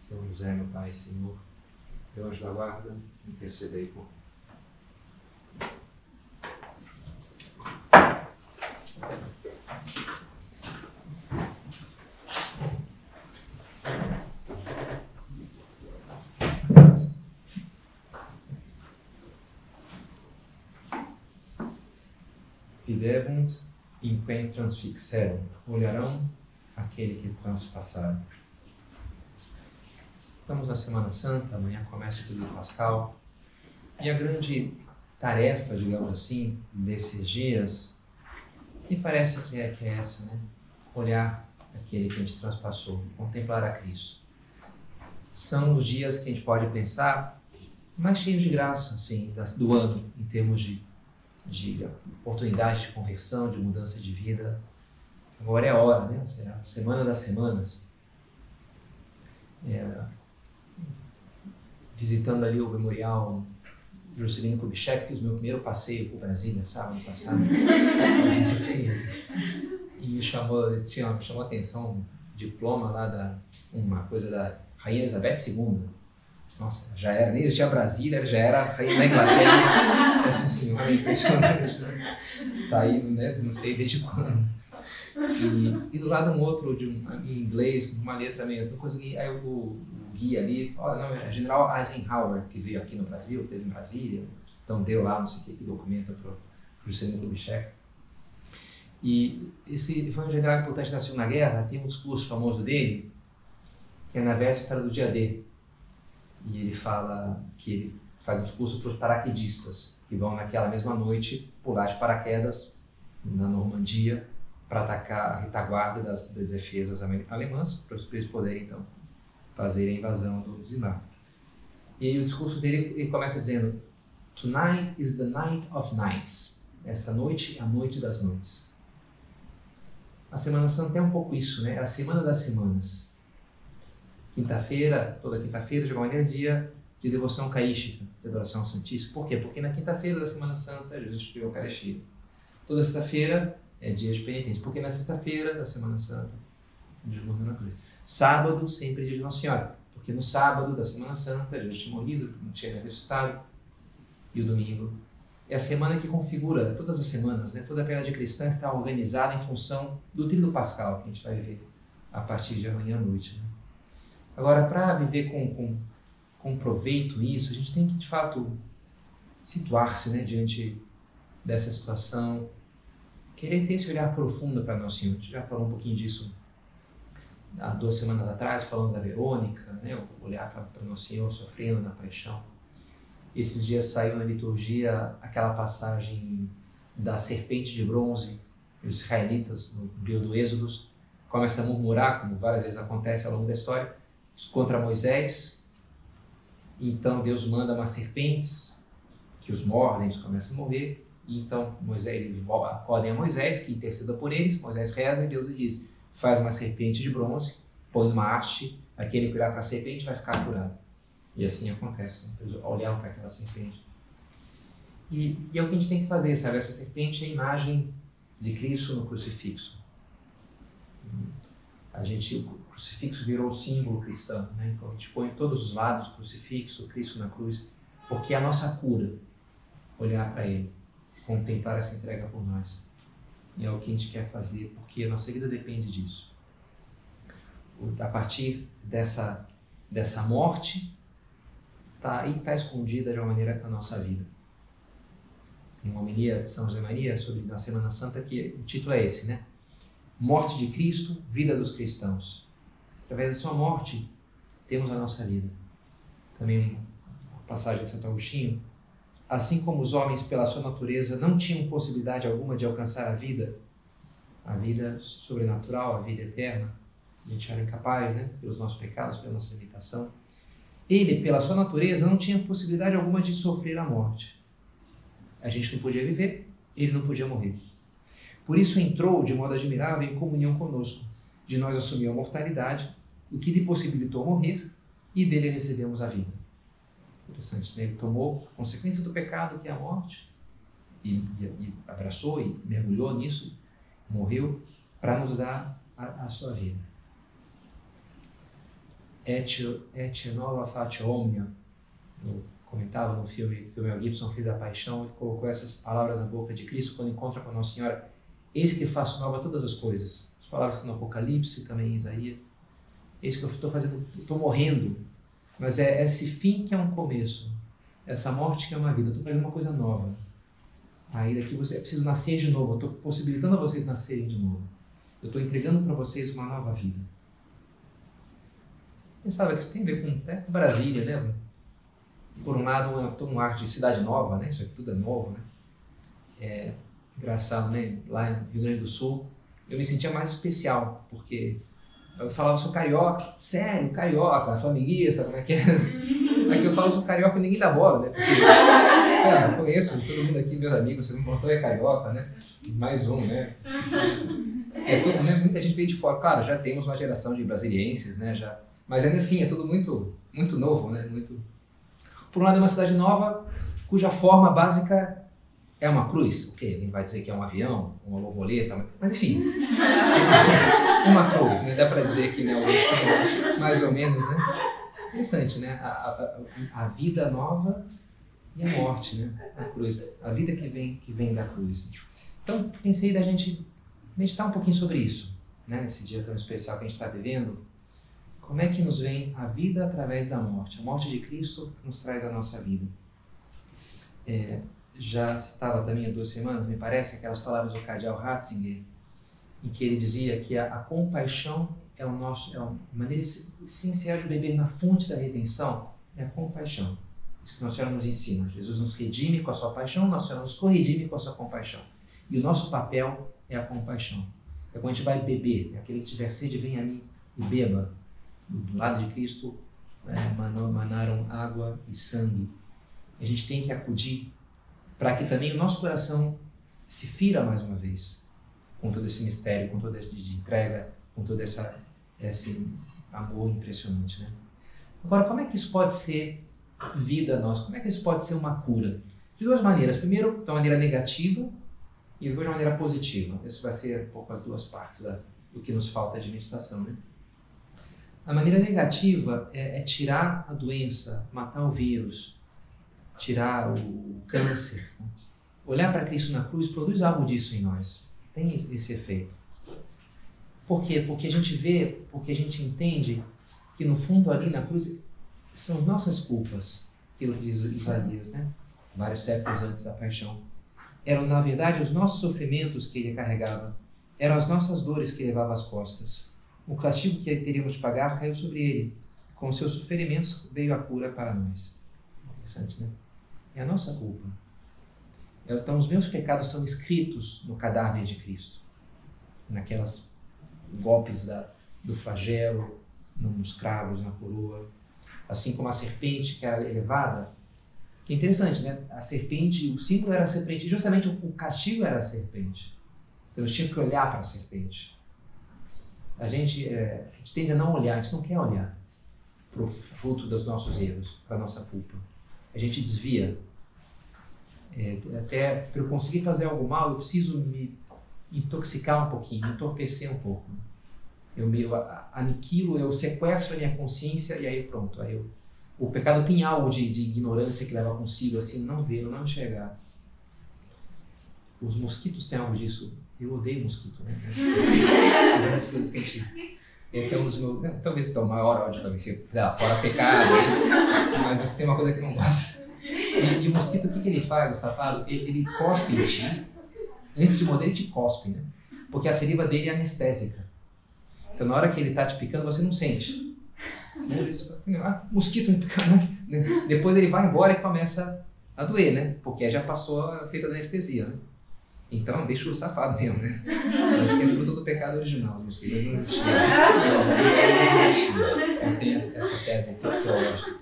São José, meu Pai Senhor, meu anjo da guarda, intercedei por mim. Videbunt inquem transfixerum, olharão aquele que transpassaram. Estamos na Semana Santa, amanhã começa o período pascal, e a grande tarefa, digamos assim, desses dias, que parece que é, que é essa, né? Olhar aquele que a gente transpassou, contemplar a Cristo. São os dias que a gente pode pensar mais cheios de graça, assim, do ano, em termos de, de oportunidade de conversão, de mudança de vida. Agora é a hora, né? Será a semana das semanas. É, visitando ali o memorial Juscelino Kubitschek, fiz meu primeiro passeio por Brasília, sábado passado. e me chamou, tinha, me chamou a atenção um diploma lá da uma coisa da Rainha Elizabeth II. Nossa, já era, nem existia Brasília, já era a Rainha da Inglaterra. Essa senhora impressionante. Né? Tá aí, né? Não sei desde quando. E, e do lado um outro de um, em inglês, uma letra mesmo, não consegui. Aí o, guia ali, ó, não, é General Eisenhower, que veio aqui no Brasil, teve em Brasília, então deu lá, não sei o que, que documenta para o Juscelino Kubitschek. E esse foi um general importante da Segunda Guerra, tem um discurso famoso dele, que é na véspera do dia D. E ele fala que ele faz um discurso para os paraquedistas, que vão naquela mesma noite pular de paraquedas na Normandia para atacar a retaguarda das, das defesas alemãs, para eles poderem então fazer a invasão do Zimbábue. E o discurso dele ele começa dizendo: Tonight is the night of nights. Essa noite é a noite das noites. A Semana Santa é um pouco isso, né? É a semana das semanas. Quinta-feira, toda quinta-feira, de alguma maneira, é dia de devoção eucarística, de adoração ao Santíssimo. Por quê? Porque na quinta-feira da Semana Santa, Jesus instituiu a Eucaristia. Toda sexta-feira é dia de penitência. Porque na sexta-feira da Semana Santa, Jesus morreu na cruz. Sábado, sempre dia de Nossa Senhora, porque no sábado da Semana Santa, Jesus tinha morrido, não tinha ressuscitado, e o domingo é a semana que configura todas as semanas, né? toda a piedade cristã está organizada em função do tríduo pascal que a gente vai viver a partir de amanhã à noite. Né? Agora, para viver com, com, com proveito isso, a gente tem que, de fato, situar-se né, diante dessa situação, querer ter esse olhar profundo para Nosso Senhor. A gente já falou um pouquinho disso há duas semanas atrás, falando da Verônica, né, olhar para Nosso Senhor sofrendo na paixão. Esses dias saiu na liturgia aquela passagem da serpente de bronze, os israelitas, no período do Êxodo, começam a murmurar, como várias vezes acontece ao longo da história, contra Moisés. Então Deus manda umas serpentes que os mordem, eles começam a morrer. E então Moisés, acordem a Moisés, que interceda por eles. Moisés reza e Deus diz: faz uma serpente de bronze, põe numa haste, aquele que olhar para a serpente vai ficar curado. E assim acontece. Né? Eles olham para aquela serpente. E, e, é o que a gente tem que fazer, sabe? Essa serpente é a imagem de Cristo no crucifixo. A gente, o crucifixo virou o símbolo cristão, né? Então a gente põe em todos os lados o crucifixo, Cristo na cruz, porque é a nossa cura olhar para Ele, contemplar essa entrega por nós. E é o que a gente quer fazer, porque a nossa vida depende disso. A partir dessa, dessa morte, tá aí está escondida de uma maneira a nossa vida. Tem uma homilia de São José Maria sobre na Semana Santa que o título é esse, né? Morte de Cristo, vida dos cristãos. Através da sua morte temos a nossa vida. Também uma passagem de Santo Agostinho assim como os homens, pela sua natureza, não tinham possibilidade alguma de alcançar a vida, a vida sobrenatural, a vida eterna, a gente era incapaz, né, pelos nossos pecados, pela nossa limitação. ele, pela sua natureza, não tinha possibilidade alguma de sofrer a morte. A gente não podia viver, ele não podia morrer. Por isso entrou de modo admirável em comunhão conosco. De nós assumiu a mortalidade, o que lhe possibilitou morrer, e dele recebemos a vida. Interessante? Ele tomou a consequência do pecado, que é a morte, e, e, e abraçou e mergulhou nisso, morreu, para nos dar a, a sua vida. Et, et nova fate omnia, eu comentava no filme que o Mel Gibson fez a paixão, e colocou essas palavras na boca de Cristo quando encontra com a Nossa Senhora, eis que faço nova todas as coisas. As palavras estão no Apocalipse, também em Isaías. Eis que eu estou fazendo, estou morrendo, mas é esse fim que é um começo, essa morte que é uma vida. Eu estou fazendo uma coisa nova. Aí daqui você é preciso nascer de novo. Eu estou possibilitando a vocês nascerem de novo. Eu estou entregando para vocês uma nova vida. Sabe que isso tem a ver com até Brasília, né? Por um lado, todo um ar de cidade nova, né? Isso aqui tudo é novo, né? É engraçado, né? Lá no Rio Grande do Sul, eu me sentia mais especial, porque eu falava, sou carioca, sério, carioca, flamenguista, como é que é? Aqui eu falo, sou carioca e ninguém dá bola, né? Porque, sei lá, eu conheço todo mundo aqui, meus amigos, você não contou, é carioca, né? Mais um, né? É tudo, né? Muita gente veio de fora. Claro, já temos uma geração de brasilienses, né? Já, mas ainda assim, é tudo muito, muito novo, né? Muito... Por um lado, é uma cidade nova, cuja forma básica é uma cruz. O quê? Alguém vai dizer que é um avião, uma borboleta, mas enfim. uma cruz, né? Dá para dizer que né, mais ou menos, né? Interessante, né? A, a, a, vida nova e a morte, né? A cruz. A vida que vem, que vem da cruz. Então, pensei da gente meditar um pouquinho sobre isso, né? Nesse dia tão especial que a gente está vivendo. Como é que nos vem a vida através da morte? A morte de Cristo nos traz a nossa vida. É, já citava também há duas semanas, me parece, aquelas palavras do cardeal Ratzinger, em que ele dizia que a, a compaixão é o nosso, é uma maneira essencial de beber na fonte da redenção, é a compaixão. Isso que Nossa Senhora nos ensina. Jesus nos redime com a sua paixão, Nossa Senhora nos corredime com a sua compaixão. E o nosso papel é a compaixão. É quando a gente vai beber, é aquele que tiver sede, vem a mim e beba. Do lado de Cristo é, manaram água e sangue. A gente tem que acudir para que também o nosso coração se fira mais uma vez com todo esse mistério, com toda essa entrega, com todo essa, esse amor impressionante. Né? Agora, como é que isso pode ser vida nossa? Como é que isso pode ser uma cura? De duas maneiras. Primeiro, uma maneira negativa e depois de uma maneira positiva. Isso vai ser um pouco as duas partes da, do que nos falta de meditação. Né? A maneira negativa é, é tirar a doença, matar o vírus, tirar o câncer. Olhar para Cristo na cruz produz algo disso em nós. Tem esse efeito. Por quê? Porque a gente vê, porque a gente entende que no fundo ali na cruz são nossas culpas, pelo que diz Isaías, né? Vários séculos antes da paixão. Eram, na verdade, os nossos sofrimentos que ele carregava. Eram as nossas dores que levava às costas. O castigo que teríamos de pagar caiu sobre ele. Com seus sofrimentos veio a cura para nós. Interessante, né? É a nossa culpa. Então, os meus pecados são escritos no cadáver de Cristo, naquelas golpes da, do flagelo, nos cravos, na coroa. Assim como a serpente que era elevada. Que é interessante, né? A serpente, o símbolo era a serpente, justamente o castigo era a serpente. Então, eu tinha que olhar para a serpente. A gente, é, a gente tende a não olhar, a gente não quer olhar para o fruto dos nossos erros, para a nossa culpa a gente desvia. É, até para eu conseguir fazer algo mal, eu preciso me intoxicar um pouquinho, me entorpecer um pouco. Eu me eu aniquilo, eu sequestro a minha consciência e aí pronto. Aí eu, o pecado tem algo de, de ignorância que leva consigo, assim, não ver, não enxergar. Os mosquitos têm algo disso. Eu odeio mosquito, né? É coisas que a gente esse é um dos meus. Né, talvez o maior ódio, talvez, sei lá, fora pecado, né? mas você tem uma coisa que não gosta. E, e, o mosquito, o que, que ele faz, o safado? Ele, ele cospe ti. Antes de morder, ele te cospe, né? Porque a saliva dele é anestésica. Então, na hora que ele tá te picando, você não sente. Né? Ah, mosquito me picando. Né? Depois ele vai embora e começa a doer, né? Porque já passou a feita da anestesia, né? Então, deixa o safado mesmo, né? Acho que é fruto do pecado original, os filhos não existiam. Não existia. Não tem essa tese aqui teológica.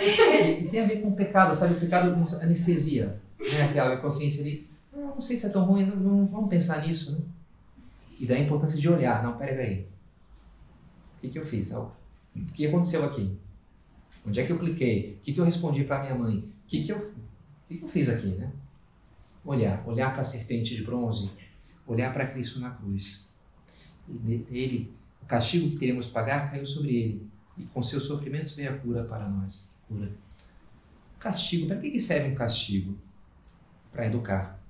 E, e tem a ver com o pecado, sabe? O pecado anestesia, né? Aquela consciência ali, não, não sei se é tão ruim, não, não vamos pensar nisso, né? E daí a importância de olhar, não, peraí, peraí. O que, que eu fiz? O que aconteceu aqui? Onde é que eu cliquei? O que, que eu respondi para minha mãe? O que, que, eu, o que, que eu fiz aqui, né? Olhar, olhar para a serpente de bronze, olhar para Cristo na cruz. Ele, o castigo que teremos pagar caiu sobre ele, e com seus sofrimentos veio a cura para nós. Cura. Castigo, para que, serve um castigo? Para educar.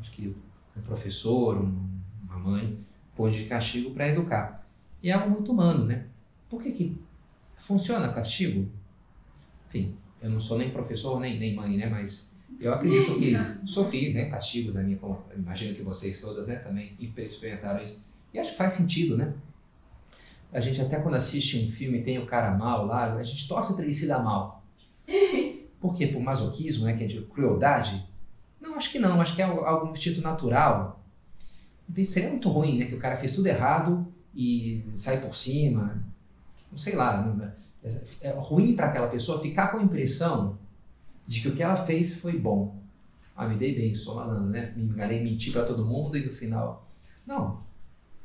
Acho que um professor, uma mãe, pôs de castigo para educar. E é algo muito humano, né? Por que, que funciona castigo? Enfim, eu não sou nem professor nem, nem mãe, né? Mas eu acredito que sofri né, castigos na minha, imagino que vocês todas né, também experimentaram isso. E acho que faz sentido, né? A gente até quando assiste um filme e tem o cara mal lá, a gente torce para ele se dar mal. Por quê? Por masoquismo, né? Que é de crueldade? Não, acho que não. Acho que é algum instinto natural. Seria muito ruim, né? Que o cara fez tudo errado e sai por cima. Não sei lá. É, é ruim para aquela pessoa ficar com a impressão de que o que ela fez foi bom. Ah, me dei bem, sou malandro, né? Me enganei, menti para todo mundo e no final. Não,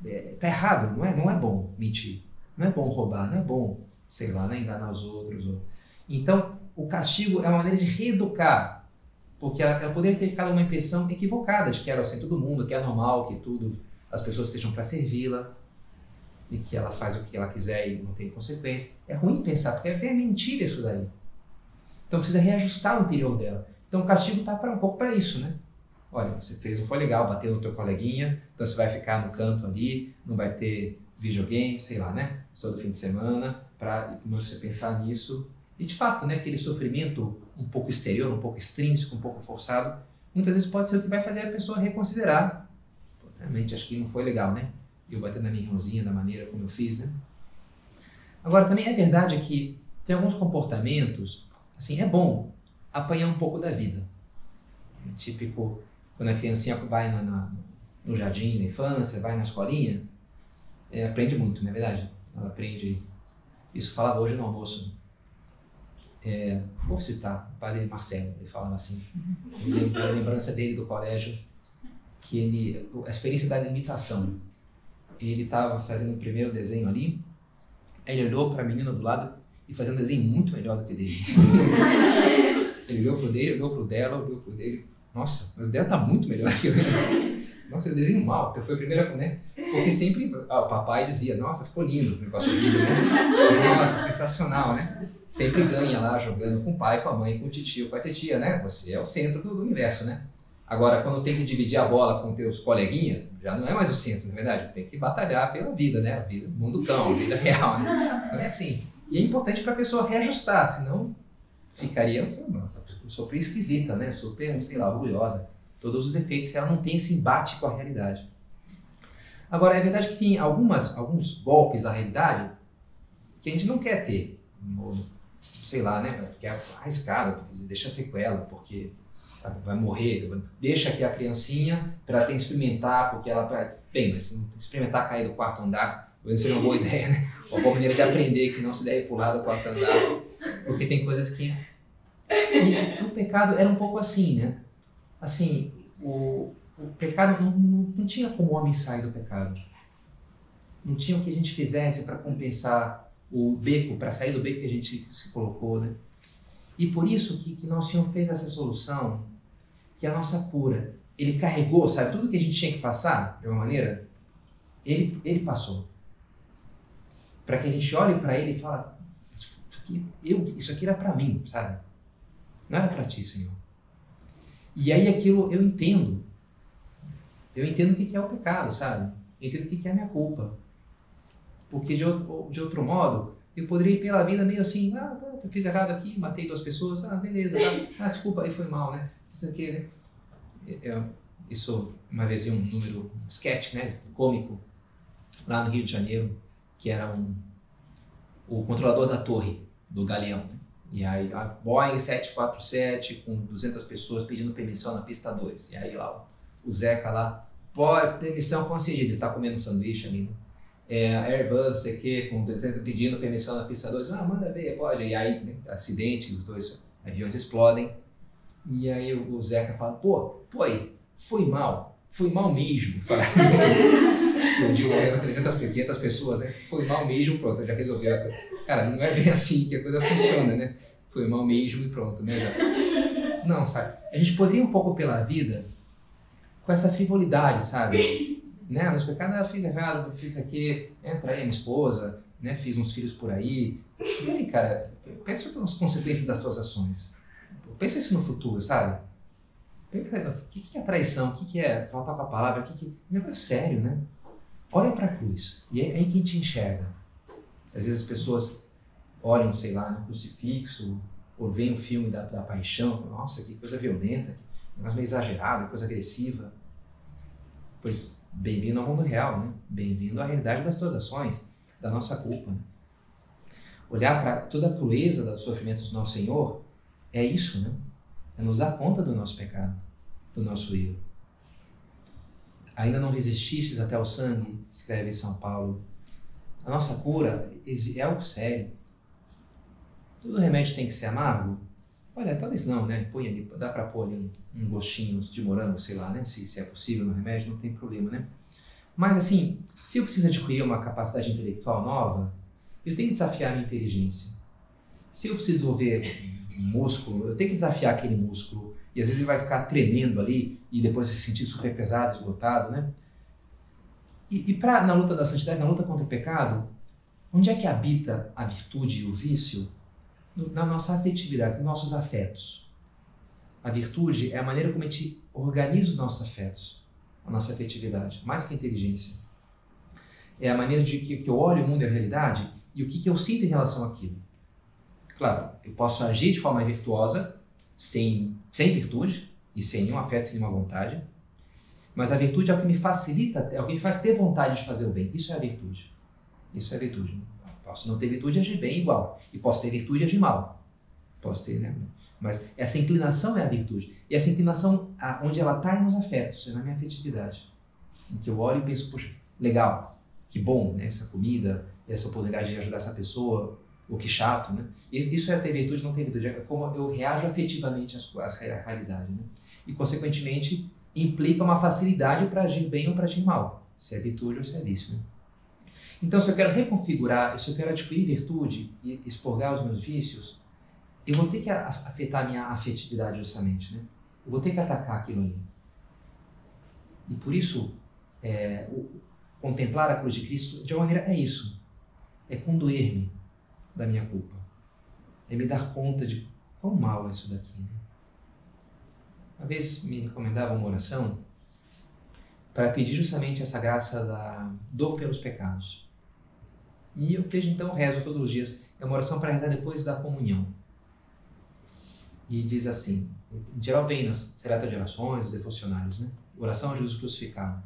é, tá errado, não é, não é bom mentir, não é bom roubar, não é bom, sei lá, né, enganar os outros. Ou... Então, o castigo é uma maneira de reeducar, porque ela, ela poderia ter ficado uma impressão equivocada de que era assim todo mundo, que é normal, que tudo, as pessoas estejam para servi-la, e que ela faz o que ela quiser e não tem consequência. É ruim pensar, porque é mentira isso daí. Então precisa reajustar o interior dela. Então o castigo está um pouco para isso, né? Olha, você fez, não foi legal, bateu no teu coleguinha, então você vai ficar no canto ali, não vai ter videogame, sei lá, né? Todo fim de semana, para você pensar nisso. E de fato, né, aquele sofrimento um pouco exterior, um pouco extrínseco, um pouco forçado, muitas vezes pode ser o que vai fazer a pessoa reconsiderar. Pô, realmente acho que não foi legal, né? Eu bater na minha irmãzinha da maneira como eu fiz, né? Agora, também é verdade que tem alguns comportamentos, assim, é bom apanhar um pouco da vida. Típico quando a criancinha vai na, na, no jardim, na infância, vai na escolinha, é, aprende muito, não é verdade? Ela aprende. Isso falava hoje no almoço. É, vou citar o padre Marcelo, ele falava assim. a lembrança dele do colégio, que ele. a experiência da limitação. Ele estava fazendo o primeiro desenho ali, ele olhou para a menina do lado e fazia um desenho muito melhor do que dele. ele olhou pro dele, olhou pro dela, olhou pro dele nossa, mas dela tá muito melhor que eu. Nossa, eu desenho mal. Então foi a primeira, né? Porque sempre ó, o papai dizia, nossa, ficou lindo o negócio lindo, né? Nossa, sensacional, né? Sempre ganha lá jogando com o pai, com a mãe, com o tio, com a titia, né? Você é o centro do, do universo, né? Agora, quando tem que dividir a bola com teus coleguinhas, já não é mais o centro, na é verdade. Tem que batalhar pela vida, né? A vida, mundo cão, a vida real, né? Então é assim. E é importante para a pessoa reajustar, senão ficaria super esquisita, né? Super, sei lá, orgulhosa. Todos os defeitos, ela não tem esse embate com a realidade. Agora, é verdade que tem algumas, alguns golpes à realidade que a gente não quer ter. Sei lá, né? Porque é arriscado, deixa sequela, porque vai morrer. Deixa aqui a criancinha para ela ter que experimentar, porque ela. Bem, mas experimentar cair do quarto andar talvez seja uma boa ideia, né? Uma boa maneira de aprender que não se deve pular do quarto andar, porque tem coisas que e o pecado era um pouco assim, né? Assim, o, o pecado não, não, não tinha como o homem sair do pecado. Não tinha o que a gente fizesse para compensar o beco, para sair do beco que a gente se colocou, né? E por isso que, que Nosso Senhor fez essa solução, que é a nossa cura. Ele carregou, sabe, tudo que a gente tinha que passar, de uma maneira, ele, ele passou. Para que a gente olhe para ele e fale, isso aqui, eu, isso aqui era para mim, sabe? Não era para ti, Senhor. E aí aquilo eu entendo. Eu entendo o que é o pecado, sabe? Eu entendo o que é a minha culpa. Porque de outro, de outro modo, eu poderia ir pela vida meio assim, ah, tá, eu fiz errado aqui, matei duas pessoas, ah, beleza, tá. ah, desculpa, aí foi mal, né? Isso né? Eu, isso, uma vez vi um número, um sketch, né, cômico, lá no Rio de Janeiro, que era um, o controlador da torre do galeão. E aí, a Boeing 747 com 200 pessoas pedindo permissão na pista 2. E aí lá, o Zeca lá, pode, permissão concedida, ele tá comendo sanduíche ali, né? é, Airbus, não sei o quê, com pedindo permissão na pista 2, ah, manda ver, pode. E aí, né, acidente, os dois aviões explodem. E aí o Zeca fala, pô, foi, foi mal, foi mal mesmo. Assim, explodiu 300, 500 pessoas, né? Foi mal mesmo, pronto, já resolveu. Cara, não é bem assim que a coisa funciona, né? Foi mal mesmo e pronto, né? Já. Não, sabe? A gente poderia um pouco pela vida com essa frivolidade, sabe? Né? Nos pecados, ah, eu fiz errado, fiz aqui, entra aí, minha esposa, né? Fiz uns filhos por aí. E aí, cara, pensa nas consequências das tuas ações. Pensa isso no futuro, sabe? O que, que é traição? O que, que é faltar com a palavra? O que, que... Negócio é sério, né? Olha para a cruz. E é aí quem te enxerga. Às vezes as pessoas olham, sei lá, no crucifixo, ou veem o filme da, da paixão. Nossa, que coisa violenta, que negócio meio exagerado, coisa agressiva. Pois, bem-vindo ao mundo real, né? Bem-vindo à realidade das tuas ações, da nossa culpa. Né? Olhar para toda a crueza dos sofrimentos do nosso Senhor é isso, né? É nos dar conta do nosso pecado, do nosso erro. Ainda não resististes até o sangue, escreve São Paulo. A nossa cura é algo sério. Todo remédio tem que ser amargo? Olha, talvez não, né? Põe ali, dá para pôr ali um, um, gostinho de morango, sei lá, né? Se, se é possível no remédio, não tem problema, né? Mas assim, se eu preciso adquirir uma capacidade intelectual nova, eu tenho que desafiar a minha inteligência. Se eu preciso desenvolver músculo, eu tenho que desafiar aquele músculo. E às vezes ele vai ficar tremendo ali e depois se sentir super pesado, esgotado, né? E, e pra, na luta da santidade, na luta contra o pecado, onde é que habita a virtude e o vício? No, na nossa afetividade, nos nossos afetos. A virtude é a maneira como a gente organiza os nossos afetos, a nossa afetividade, mais que a inteligência. É a maneira de que, que eu olho o mundo e a realidade e o que, que eu sinto em relação àquilo. Claro, eu posso agir de forma virtuosa, sem, sem virtude e sem nenhum afeto, sem nenhuma vontade. Mas a virtude é o que me facilita, é o que me faz ter vontade de fazer o bem. Isso é a virtude. Isso é a virtude. Posso não ter virtude e agir bem igual. E posso ter virtude e agir mal. Posso ter, né? Mas essa inclinação é a virtude. E essa inclinação, onde ela está nos afetos, é na minha afetividade. Em que eu olho e penso, poxa, legal, que bom, né? Essa comida, essa oportunidade de ajudar essa pessoa, o que chato, né? Isso é ter virtude, não ter virtude. É como eu reajo afetivamente às realidades, né? E, consequentemente, implica uma facilidade para agir bem ou para agir mal. Se é virtude ou se é vício, né? Então, se eu quero reconfigurar, se eu quero adquirir virtude e expurgar os meus vícios, eu vou ter que afetar a minha afetividade justamente, né? Eu vou ter que atacar aquilo ali. E por isso, é, o, contemplar a cruz de Cristo, de uma maneira, é isso. É condoer-me da minha culpa. É me dar conta de quão mal é isso daqui. Né? Uma vez me recomendavam uma oração para pedir justamente essa graça da dor pelos pecados. E eu desde então rezo todos os dias. É uma oração para rezar depois da comunhão. E diz assim, em geral vem nas serata de orações, os devocionários, né? Oração a Jesus crucificado.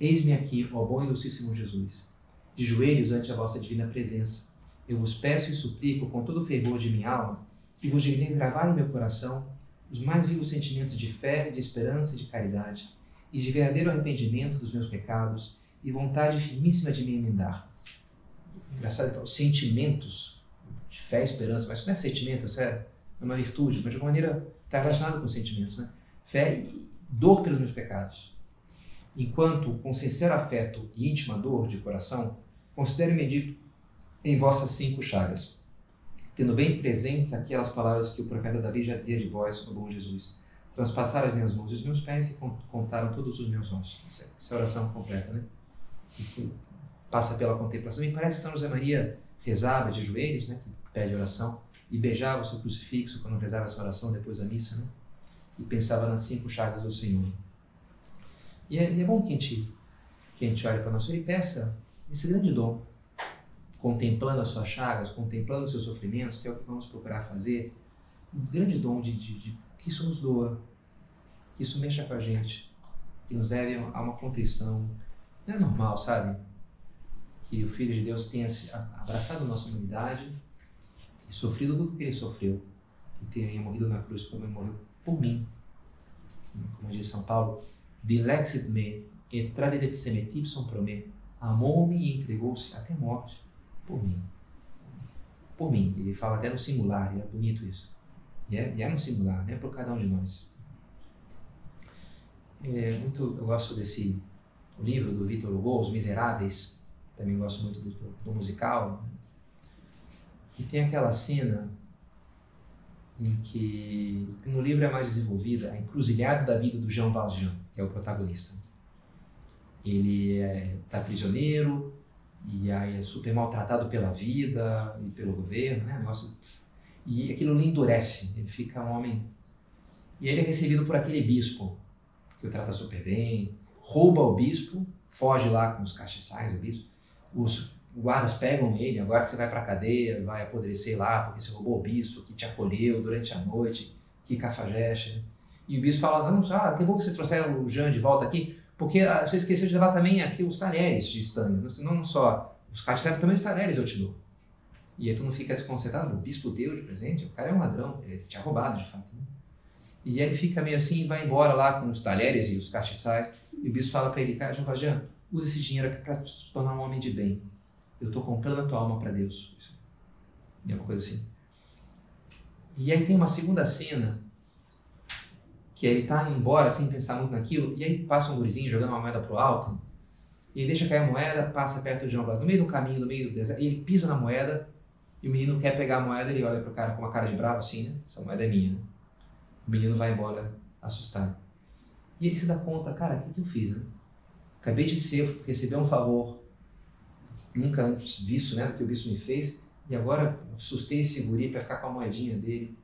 Eis-me aqui, ó bom e docíssimo Jesus, de joelhos ante a vossa divina presença eu vos peço e suplico com todo o fervor de minha alma que vos dignem gravar em meu coração os mais vivos sentimentos de fé, de esperança e de caridade, e de verdadeiro arrependimento dos meus pecados e vontade firmíssima de me emendar. Engraçado, os sentimentos de fé e esperança, mas isso não é sentimento, isso é uma virtude, mas de alguma maneira está relacionado com sentimentos, né? Fé e dor pelos meus pecados. Enquanto, com sincero afeto e íntima dor de coração, considero e medito em vossas cinco chagas, tendo bem presentes aquelas palavras que o profeta Davi já dizia de vós, o bom Jesus. Transpassaram as minhas mãos e os meus pés e contaram todos os meus ossos. Essa é a oração completa, né? Passa pela contemplação. E parece que São José Maria rezava de joelhos, né? Que pede oração, e beijava o seu crucifixo quando rezava essa oração depois da missa, né? E pensava nas cinco chagas do Senhor. E é, é bom que a gente, que a gente olhe para nós e peça esse grande dom contemplando as suas chagas, contemplando os seus sofrimentos, que é o que vamos procurar fazer, um grande dom de, de, de que isso nos doa, que isso mexa com a gente, que nos leve a uma contrição. Não é normal, sabe? Que o Filho de Deus tenha abraçado a nossa humanidade e sofrido tudo que ele sofreu, e tenha morrido na cruz como ele morreu por mim. Como diz São Paulo, Bilexit me et tradedet semetipson pro me amou-me e entregou-se até morte por mim. Por mim. Ele fala até no singular, e é bonito isso. E é, e é no singular, né? Por cada um de nós. É muito, eu gosto desse livro do Victor Hugo, Os Miseráveis. Também gosto muito do, do, musical. E tem aquela cena em que no livro é mais desenvolvida a encruzilhada da vida do Jean Valjean, que é o protagonista. Ele está é, prisioneiro e aí é super maltratado pela vida e pelo governo, né? Negócio, e aquilo lhe endurece, ele fica um homem. E ele é recebido por aquele bispo, que o trata super bem, rouba o bispo, foge lá com os castiçais do bispo, os guardas pegam ele, agora você vai para a cadeia, vai apodrecer lá porque você roubou o bispo que te acolheu durante a noite, que cafajeste. E o bispo fala, não, ah, que bom que vocês trouxeram o Jean de volta aqui, porque ah, você esqueceu de levar também aqui os talheres de estanho, não só os castiçais, também os talheres eu te dou. E aí tu não fica desconcertado, o bispo deu de presente, o cara é um ladrão, ele tinha roubado de fato. Né? E aí ele fica meio assim e vai embora lá com os talheres e os castiçais, e o bispo fala para ele, cara, Jean Valjean, usa esse dinheiro aqui para se tornar um homem de bem eu estou comprando a tua alma para Deus. Isso. É uma coisa assim. E aí tem uma segunda cena que ele está indo embora sem pensar muito naquilo, e aí passa um gurizinho jogando uma moeda pro alto, e ele deixa cair a moeda, passa perto de Vaz, no meio do caminho, no meio do deserto, e ele pisa na moeda, e o menino quer pegar a moeda, ele olha pro cara com uma cara de bravo assim, né? Essa moeda é minha. O menino vai embora assustado. E ele se dá conta, cara, o que, que eu fiz, né? Acabei de ser, receber um favor nunca antes visto né, do que o bispo me fez, e agora sustei esse guri para ficar com a moedinha dele.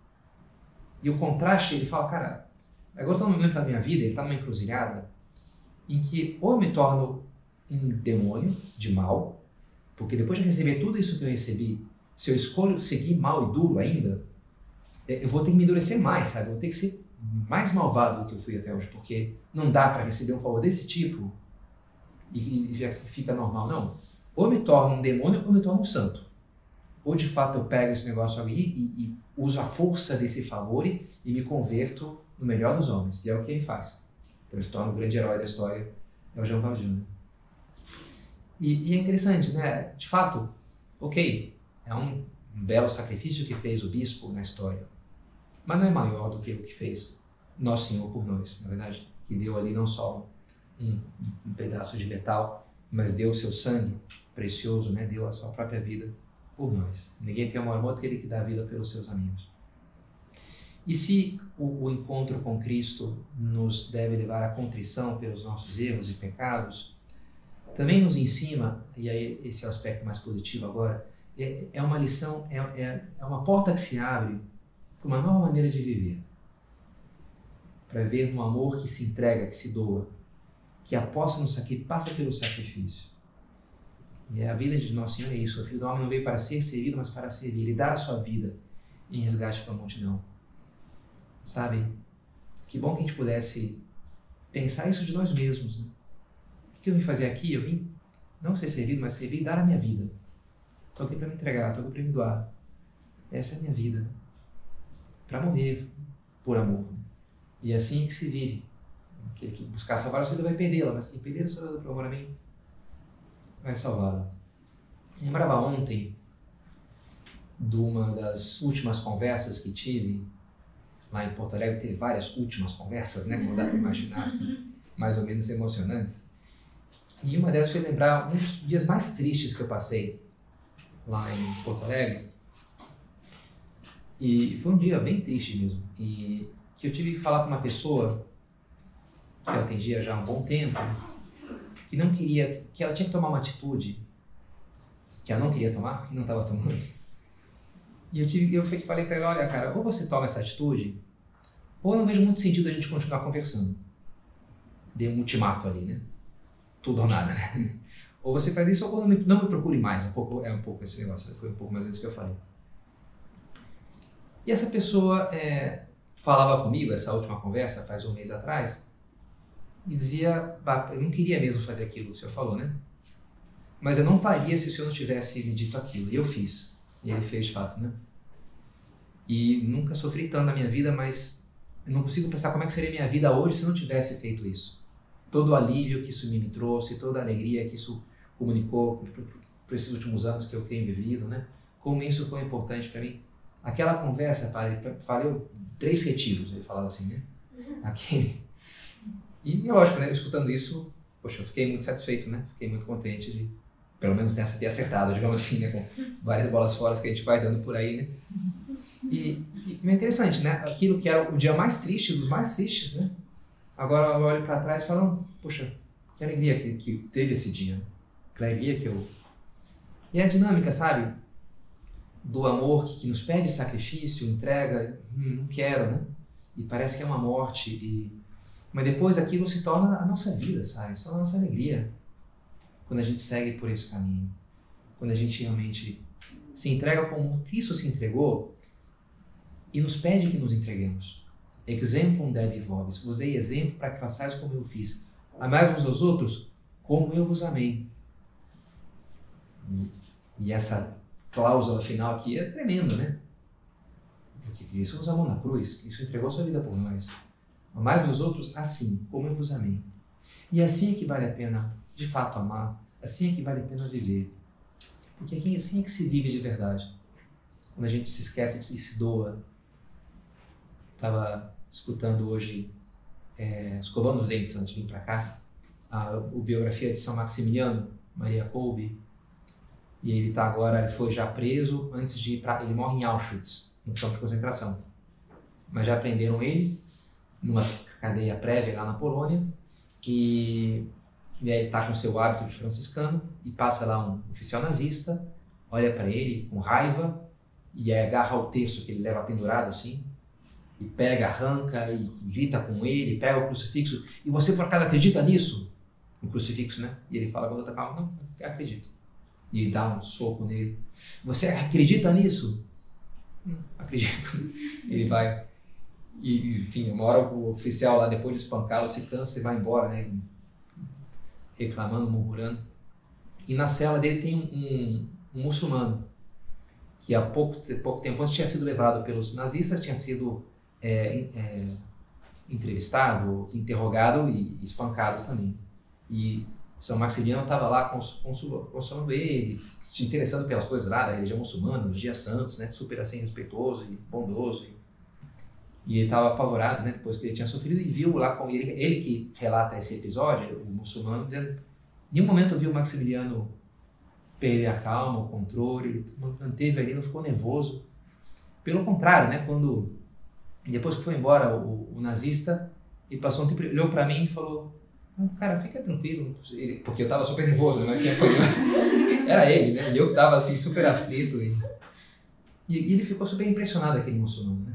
E o contraste, ele fala, cara, agora estou num momento da minha vida, ele está numa encruzilhada, em que ou eu me torno um demônio de mal, porque depois de receber tudo isso que eu recebi, se eu escolho seguir mal e duro ainda, é, eu vou ter que me endurecer mais, sabe? Eu vou ter que ser mais malvado do que eu fui até hoje, porque não dá para receber um favor desse tipo e, e já fica normal. Não ou me torno um demônio ou me torno um santo. Ou de fato eu pego esse negócio ali e, e uso a força desse favor e, me converto no melhor dos homens. E é o que ele faz. Então ele se torna o grande herói da história, é o João Valjean. E, e, é interessante, né? De fato, ok, é um, um belo sacrifício que fez o bispo na história, mas não é maior do que o que fez Nosso Senhor por nós, na verdade, que deu ali não só um, um pedaço de metal, mas deu o seu sangue precioso, né? Deu a sua própria vida por nós. Ninguém tem amor maior que aquele que dá a vida pelos seus amigos. E se o, o, encontro com Cristo nos deve levar à contrição pelos nossos erros e pecados, também nos ensina, e aí esse é o aspecto mais positivo agora, é, é uma lição, é, é, é uma porta que se abre para uma nova maneira de viver. Para viver no amor que se entrega, que se doa, que aposta no sacrifício, passa pelo sacrifício. E a vida de Nosso Senhor é isso. O Filho do Homem não veio para ser servido, mas para servir e dar a sua vida em resgate para a multidão. Sabe? Que bom que a gente pudesse pensar isso de nós mesmos. Né? O que eu vim fazer aqui? Eu vim não ser servido, mas servir e dar a minha vida. Estou aqui para me entregar, estou aqui para me doar. Essa é a minha vida. Para morrer por amor. E é assim que se vive. Aquele que buscar salvar a sua vida vai perdê-la, mas quem perder a sua vida por amor a mim vai salvá-la. Lembrava ontem de uma das últimas conversas que tive lá em Porto Alegre. Teve várias últimas conversas, né? Como dá para imaginar, assim, mais ou menos emocionantes. E uma delas foi lembrar um dos dias mais tristes que eu passei lá em Porto Alegre. E foi um dia bem triste mesmo. E que eu tive que falar com uma pessoa que eu atendia já há um bom tempo, que não queria, que ela tinha que tomar uma atitude que ela não queria tomar e não estava tomando. E eu, tive, eu falei para ela, olha cara, ou você toma essa atitude, ou eu não vejo muito sentido a gente continuar conversando. Dei um ultimato ali, né? Tudo ou nada, né? Ou você faz isso ou não me, não me procure mais. Um pouco, é um pouco esse negócio, foi um pouco mais menos que eu falei. E essa pessoa é, falava comigo, essa última conversa, faz um mês atrás, e dizia, eu não queria mesmo fazer aquilo que o senhor falou, né? Mas eu não faria se o senhor não tivesse me dito aquilo. E eu fiz. E ele fez de fato, né? E nunca sofri tanto na minha vida, mas eu não consigo pensar como é que seria minha vida hoje se não tivesse feito isso. Todo o alívio que isso me trouxe, toda a alegria que isso comunicou por esses últimos anos que eu tenho vivido, né? Como isso foi importante para mim. Aquela conversa, padre, falei três retiros, ele falava assim, né? Aqui. E lógico, né? Escutando isso, poxa, eu fiquei muito satisfeito, né? Fiquei muito contente de, pelo menos nessa ter acertado, digamos assim, né? Com várias bolas fora que a gente vai dando por aí, né? E, e é interessante, né? Aquilo que era o dia mais triste, dos mais tristes, né? Agora eu olho para trás e falo, poxa, que alegria que, que teve esse dia. Que alegria que eu. E a dinâmica, sabe? Do amor que, que nos pede sacrifício, entrega, hum, não quero, né? E parece que é uma morte. E... Mas depois aquilo se torna a nossa vida, sabe? Torna a nossa alegria. Quando a gente segue por esse caminho. Quando a gente realmente se entrega como Cristo se entregou e nos pede que nos entreguemos. Exempum dei vobis. Vos dei exemplo para que façais como eu fiz. Amai-vos aos outros como eu vos amei. E, e essa cláusula final aqui é tremenda, né? Porque Cristo nos amou na cruz, Cristo entregou sua vida por nós. Amai-vos aos outros assim, como eu vos amei. E é assim é que vale a pena, de fato, amar. Assim é que vale a pena viver. Porque assim é que se vive de verdade. Quando a gente se esquece e se doa. Estava escutando hoje, é, escovando os dentes antes de vir para cá, a, a, biografia de São Maximiliano, Maria Kolbe, e ele está agora, ele foi já preso antes de ir para, ele morre em Auschwitz, no campo de concentração. Mas já prenderam ele numa cadeia prévia lá na Polônia e, e aí ele está com seu hábito de franciscano e passa lá um oficial nazista, olha para ele com raiva e agarra o terço que ele leva pendurado assim e pega, arranca e grita com ele, pega o crucifixo. E você por acaso acredita nisso? No crucifixo, né? E ele fala com outra calma, não, acredito. E dá um soco nele. Você acredita nisso? Hum, acredito. ele vai. E, enfim, uma hora o oficial lá, depois de espancá-lo, se cansa e vai embora, né? Reclamando, murmurando. E na cela dele tem um, um, muçulmano que há pouco, pouco tempo antes tinha sido levado pelos nazistas, tinha sido é, é, entrevistado, interrogado e espancado também. E São Maximiliano estava lá consolando ele, se interessando pelas coisas lá da religião muçulmana, nos dias santos, né? super assim respeitoso e bondoso. E, e ele estava apavorado, né? depois que ele tinha sofrido, e viu lá com ele, ele que relata esse episódio, o muçulmano, dizendo: em nenhum momento viu Maximiliano perder a calma, o controle, ele manteve ali, não ficou nervoso. Pelo contrário, né? quando depois que foi embora o, o nazista, e passou um tempo, olhou para mim e falou: Cara, fica tranquilo. Ele, porque eu tava super nervoso, né? Era ele, né? Eu que tava assim, super aflito. E, e, ele ficou super impressionado, aquele muçulmano, né?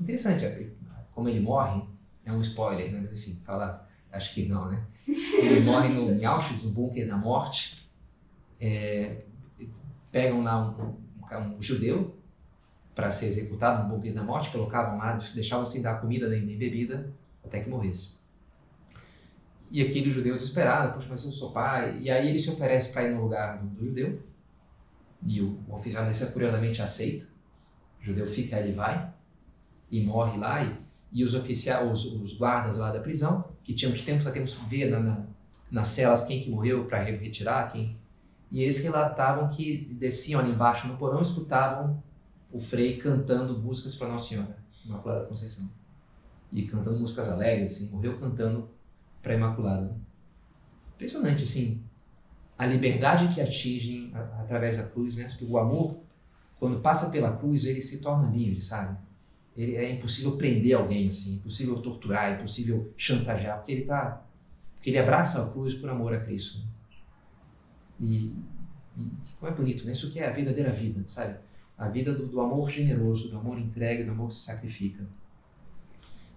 Interessante, é, como ele morre, é um spoiler, né? Mas enfim, falar, acho que não, né? Ele morre no, em Auschwitz, no bunker da morte. É, pegam lá um, um, um judeu para ser executado no bunker da morte, colocavam lá, deixavam sem dar comida nem, nem bebida até que morresse. E aquele judeu desesperado, poxa, mas eu sou pai. E aí ele se oferece para ir no lugar do, do judeu, e o, o oficial desse curiosamente aceita. O judeu fica, ele vai, e morre lá. E, e os oficiais, os, os, guardas lá da prisão, que tinham de tempos a tempos ver na, na, nas celas quem que morreu para retirar, quem. E eles relatavam que desciam ali embaixo no porão e escutavam o Frei cantando músicas para Nossa Senhora, Imaculada Conceição. E cantando músicas alegres, assim, morreu cantando para Imaculada. Impressionante, assim, a liberdade que atingem através da cruz, né? Porque o amor, quando passa pela cruz, ele se torna livre, sabe? Ele, é impossível prender alguém assim, é impossível torturar, é impossível chantagear, porque ele tá, porque ele abraça a cruz por amor a Cristo. E, e como é bonito, né? Isso que é a verdadeira vida, sabe? a vida do, do, amor generoso, do amor entregue, do amor que se sacrifica.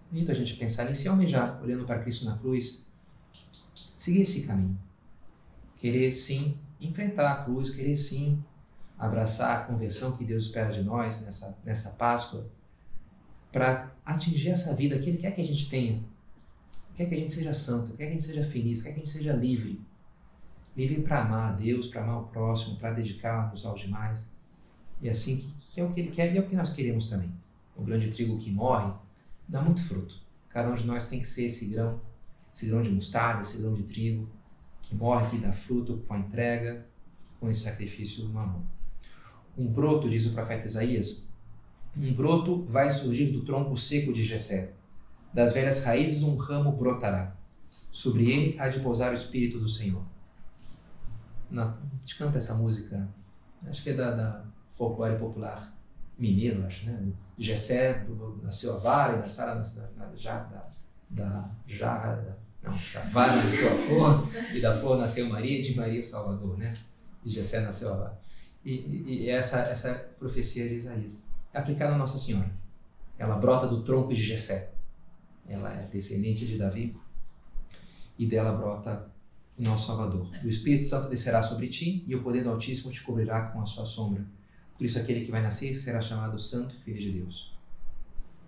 Bonito a gente pensar nisso e almejar, olhando para Cristo na cruz, seguir esse caminho. Querer sim enfrentar a cruz, querer sim abraçar a conversão que Deus espera de nós nessa, nessa Páscoa, para atingir essa vida que Ele quer que a gente tenha. Quer que a gente seja santo, quer que a gente seja feliz, quer que a gente seja livre. Livre para amar a Deus, para amar o próximo, para dedicar-nos aos demais. E assim, que, que, é o que ele quer e é o que nós queremos também. O grande trigo que morre dá muito fruto. Cada um de nós tem que ser esse grão, esse grão de mostarda, esse grão de trigo, que morre, que dá fruto com a entrega, com esse sacrifício no mão. Um broto, diz o profeta Isaías, um broto vai surgir do tronco seco de Jessé. Das velhas raízes um ramo brotará. Sobre ele há de pousar o Espírito do Senhor. Na, a gente canta essa música, acho que é da, da folclore popular mineiro, acho, né? Jessé nasceu a vara e nasceu da, da, da jarra, da, não, da vara nasceu a flor e da flor nasceu Maria e de Maria o Salvador, né? De Jessé nasceu a vara. E, e, e essa, essa profecia de Isaías é aplicada a Nossa Senhora. Ela brota do tronco de Jessé. Ela é descendente de Davi e dela brota o nosso Salvador. O Espírito Santo descerá sobre ti e o poder do Altíssimo te cobrirá com a sua sombra. Por isso, aquele que vai nascer será chamado Santo Filho de Deus.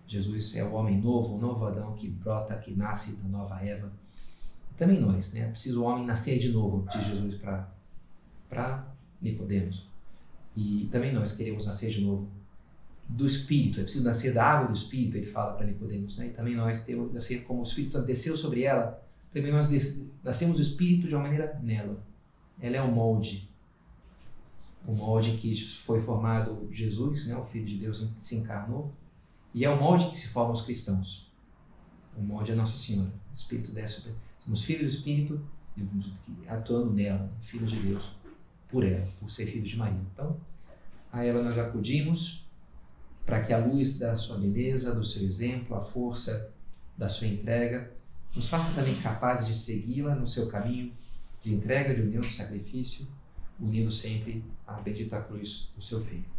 Jesus é o homem novo, o novo Adão que brota, que nasce da nova Eva. E também nós, né? É preciso o homem nascer de novo, diz Jesus para Nicodemos. E também nós queremos nascer de novo do Espírito. É preciso nascer da água do Espírito, ele fala para Nicodemos. Né? E também nós temos nascer como o Espírito Santo desceu sobre ela. Também nós nascemos do Espírito de uma maneira nela. Ela é o molde o molde que foi formado Jesus, né, o Filho de Deus se encarnou, e é o molde que se forma os cristãos. O molde é Nossa Senhora. O Espírito desce. Somos filhos do Espírito atuando nela, filhos de Deus, por ela, por ser filhos de Maria. Então, a ela nós acudimos para que a luz da sua beleza, do seu exemplo, a força da sua entrega, nos faça também capazes de segui-la no seu caminho de entrega, de união, de sacrifício unindo sempre a bendita cruz do seu Filho.